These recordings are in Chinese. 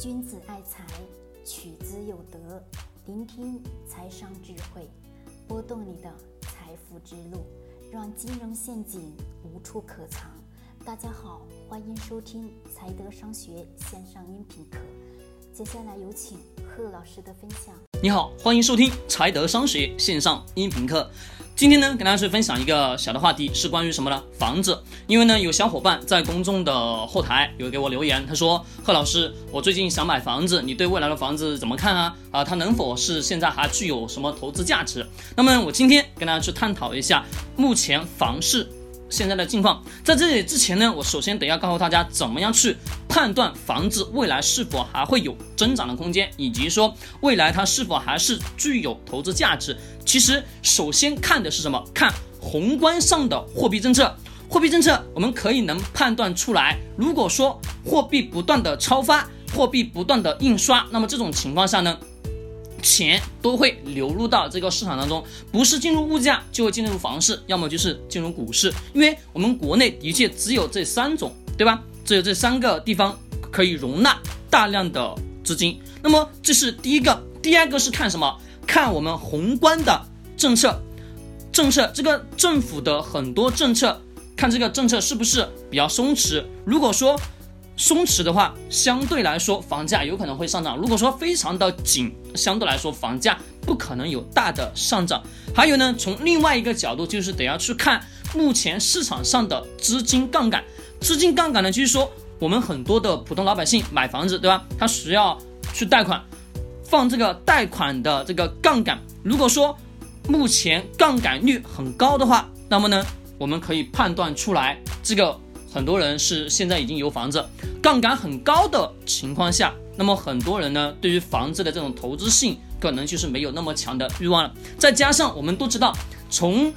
君子爱财，取之有德。聆听财商智慧，拨动你的财富之路，让金融陷阱无处可藏。大家好，欢迎收听财德商学线上音频课。接下来有请贺老师的分享。你好，欢迎收听财德商学线上音频课。今天呢，跟大家去分享一个小的话题，是关于什么呢？房子。因为呢，有小伙伴在公众的后台有给我留言，他说：“贺老师，我最近想买房子，你对未来的房子怎么看啊？啊，它能否是现在还具有什么投资价值？”那么我今天跟大家去探讨一下目前房市。现在的境况，在这里之前呢，我首先得要告诉大家，怎么样去判断房子未来是否还会有增长的空间，以及说未来它是否还是具有投资价值。其实，首先看的是什么？看宏观上的货币政策。货币政策，我们可以能判断出来，如果说货币不断的超发，货币不断的印刷，那么这种情况下呢？钱都会流入到这个市场当中，不是进入物价，就会进入房市，要么就是进入股市。因为我们国内的确只有这三种，对吧？只有这三个地方可以容纳大量的资金。那么这是第一个，第二个是看什么？看我们宏观的政策，政策这个政府的很多政策，看这个政策是不是比较松弛。如果说松弛的话，相对来说房价有可能会上涨。如果说非常的紧，相对来说房价不可能有大的上涨。还有呢，从另外一个角度，就是得要去看目前市场上的资金杠杆。资金杠杆呢，就是说我们很多的普通老百姓买房子，对吧？他需要去贷款，放这个贷款的这个杠杆。如果说目前杠杆率很高的话，那么呢，我们可以判断出来这个。很多人是现在已经有房子，杠杆很高的情况下，那么很多人呢，对于房子的这种投资性，可能就是没有那么强的欲望了。再加上我们都知道，从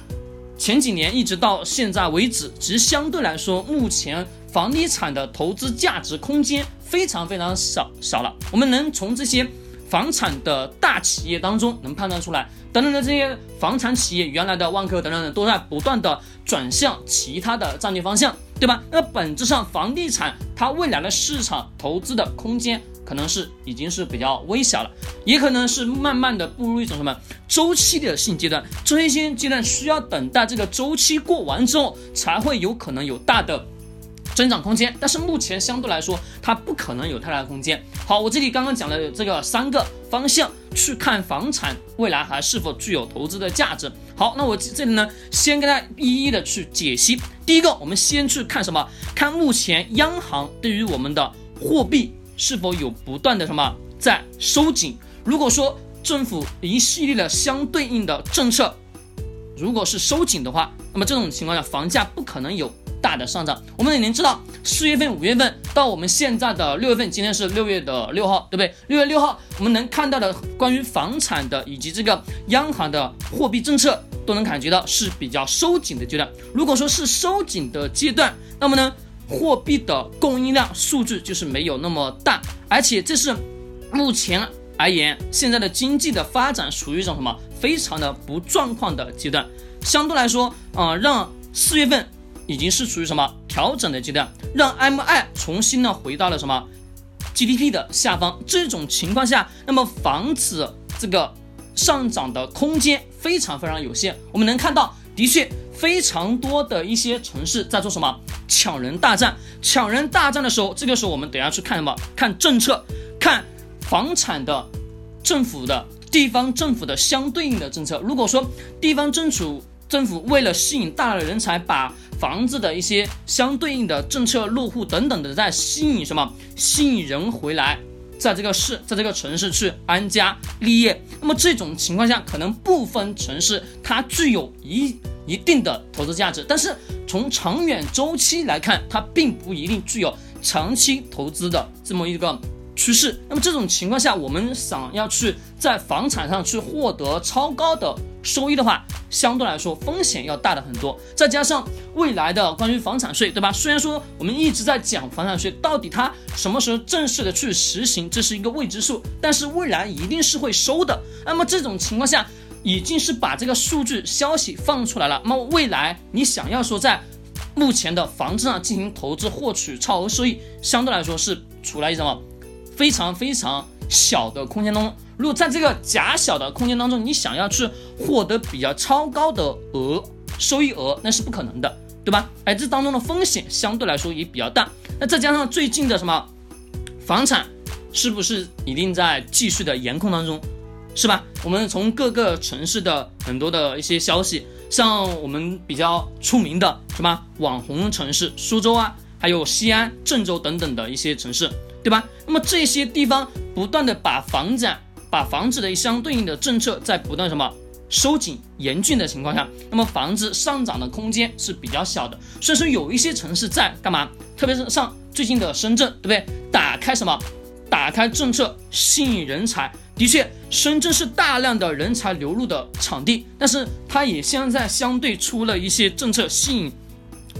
前几年一直到现在为止，其实相对来说，目前房地产的投资价值空间非常非常少少了。我们能从这些房产的大企业当中能判断出来。等等的这些房产企业，原来的万科等等等，都在不断的转向其他的战略方向，对吧？那本质上，房地产它未来的市场投资的空间，可能是已经是比较微小了，也可能是慢慢的步入一种什么周期的性阶段。周期性阶段需要等待这个周期过完之后，才会有可能有大的。增长空间，但是目前相对来说，它不可能有太大的空间。好，我这里刚刚讲了这个三个方向去看房产未来还是否具有投资的价值。好，那我这里呢，先跟大家一一的去解析。第一个，我们先去看什么？看目前央行对于我们的货币是否有不断的什么在收紧。如果说政府一系列的相对应的政策，如果是收紧的话，那么这种情况下，房价不可能有。大的上涨，我们已经知道，四月份、五月份到我们现在的六月份，今天是六月的六号，对不对？六月六号，我们能看到的关于房产的以及这个央行的货币政策，都能感觉到是比较收紧的阶段。如果说是收紧的阶段，那么呢，货币的供应量数据就是没有那么大，而且这是目前而言，现在的经济的发展属于一种什么非常的不状况的阶段。相对来说，啊，让四月份。已经是处于什么调整的阶段，让 M I 重新呢回到了什么 G D P 的下方。这种情况下，那么房子这个上涨的空间非常非常有限。我们能看到，的确非常多的一些城市在做什么抢人大战。抢人大战的时候，这个时候我们等下去看什么？看政策，看房产的政府的地方政府的相对应的政策。如果说地方政府政府为了吸引大量的人才，把房子的一些相对应的政策落户等等的，在吸引什么？吸引人回来，在这个市，在这个城市去安家立业。那么这种情况下，可能部分城市它具有一一定的投资价值，但是从长远周期来看，它并不一定具有长期投资的这么一个。趋势，那么这种情况下，我们想要去在房产上去获得超高的收益的话，相对来说风险要大的很多。再加上未来的关于房产税，对吧？虽然说我们一直在讲房产税到底它什么时候正式的去实行，这是一个未知数，但是未来一定是会收的。那么这种情况下，已经是把这个数据消息放出来了。那么未来你想要说在目前的房子上进行投资获取超额收益，相对来说是处在一种。非常非常小的空间当中。如果在这个狭小的空间当中，你想要去获得比较超高的额收益额，那是不可能的，对吧？哎，这当中的风险相对来说也比较大。那再加上最近的什么房产，是不是一定在继续的严控当中，是吧？我们从各个城市的很多的一些消息，像我们比较出名的什么网红城市苏州啊，还有西安、郑州等等的一些城市，对吧？那么这些地方不断的把房产。把房子的相对应的政策在不断什么收紧严峻的情况下，那么房子上涨的空间是比较小的。所以说有一些城市在干嘛？特别是像最近的深圳，对不对？打开什么？打开政策吸引人才。的确，深圳是大量的人才流入的场地，但是它也现在相对出了一些政策吸引。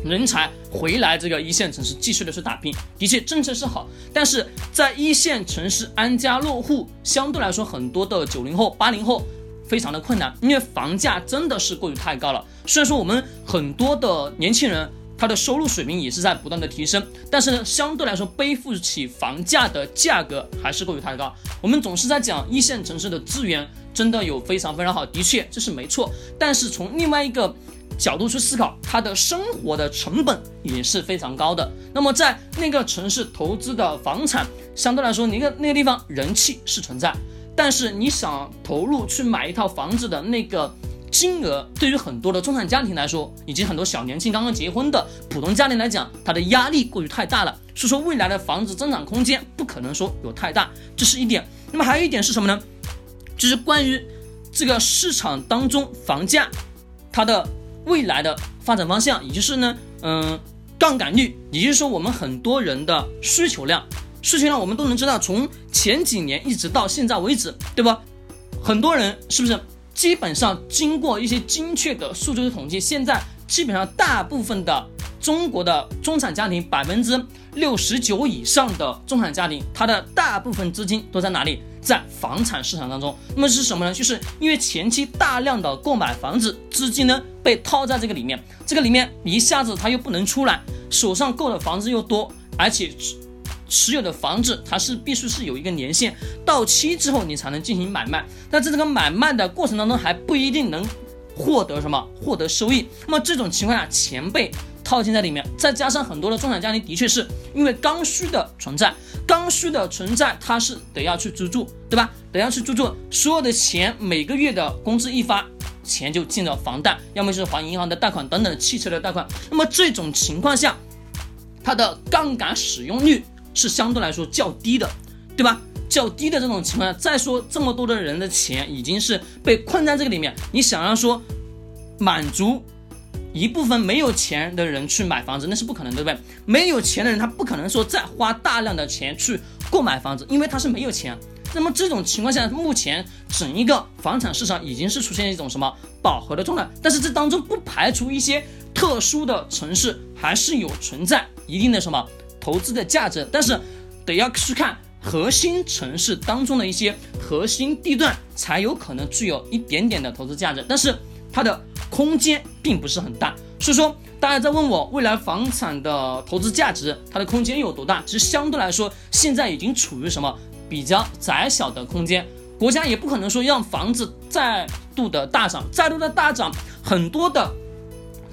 人才回来，这个一线城市继续的去打拼，的确政策是好，但是在一线城市安家落户，相对来说很多的九零后、八零后非常的困难，因为房价真的是过于太高了。虽然说我们很多的年轻人他的收入水平也是在不断的提升，但是呢，相对来说背负起房价的价格还是过于太高。我们总是在讲一线城市的资源真的有非常非常好，的确这是没错，但是从另外一个。角度去思考，他的生活的成本也是非常高的。那么在那个城市投资的房产，相对来说，那个那个地方人气是存在，但是你想投入去买一套房子的那个金额，对于很多的中产家庭来说，以及很多小年轻刚刚结婚的普通家庭来讲，它的压力过于太大了。所以说，未来的房子增长空间不可能说有太大，这是一点。那么还有一点是什么呢？就是关于这个市场当中房价它的。未来的发展方向，也就是呢，嗯，杠杆率，也就是说我们很多人的需求量，需求量我们都能知道，从前几年一直到现在为止，对吧？很多人是不是基本上经过一些精确的数据的统计，现在基本上大部分的中国的中产家庭，百分之六十九以上的中产家庭，他的大部分资金都在哪里？在房产市场当中，那么是什么呢？就是因为前期大量的购买房子资金呢被套在这个里面，这个里面一下子他又不能出来，手上购的房子又多，而且持持有的房子它是必须是有一个年限，到期之后你才能进行买卖，那在这个买卖的过程当中还不一定能获得什么获得收益，那么这种情况下钱被。套进在里面，再加上很多的中产家庭，的确是因为刚需的存在，刚需的存在，它是得要去租住，对吧？得要去租住，所有的钱每个月的工资一发，钱就进了房贷，要么就是还银行的贷款等等汽车的贷款。那么这种情况下，它的杠杆使用率是相对来说较低的，对吧？较低的这种情况下，再说这么多的人的钱已经是被困在这个里面，你想要说满足。一部分没有钱的人去买房子，那是不可能，对不对？没有钱的人，他不可能说再花大量的钱去购买房子，因为他是没有钱。那么这种情况下，目前整一个房产市场已经是出现一种什么饱和的状态。但是这当中不排除一些特殊的城市，还是有存在一定的什么投资的价值。但是得要去看核心城市当中的一些核心地段，才有可能具有一点点的投资价值。但是它的。空间并不是很大，所以说大家在问我未来房产的投资价值，它的空间有多大？其实相对来说，现在已经处于什么比较窄小的空间。国家也不可能说让房子再度的大涨，再度的大涨，很多的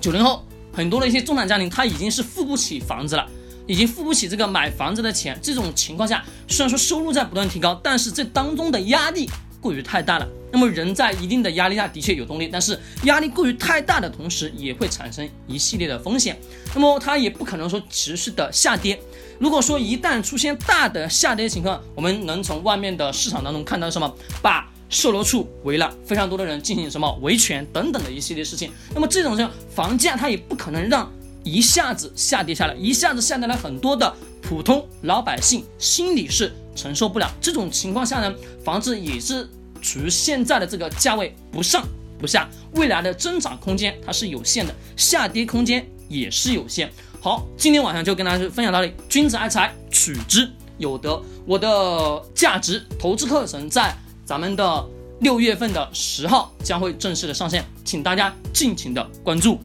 九零后，很多的一些中产家庭，他已经是付不起房子了，已经付不起这个买房子的钱。这种情况下，虽然说收入在不断提高，但是这当中的压力。过于太大了，那么人在一定的压力下的确有动力，但是压力过于太大的同时，也会产生一系列的风险。那么它也不可能说持续的下跌。如果说一旦出现大的下跌情况，我们能从外面的市场当中看到什么？把售楼处围了，非常多的人进行什么维权等等的一系列事情。那么这种样房价它也不可能让一下子下跌下来，一下子下跌了很多的普通老百姓心里是。承受不了这种情况下呢，房子也是处于现在的这个价位不上不下，未来的增长空间它是有限的，下跌空间也是有限。好，今天晚上就跟大家分享到这里，君子爱财，取之有德。我的价值投资课程在咱们的六月份的十号将会正式的上线，请大家尽情的关注。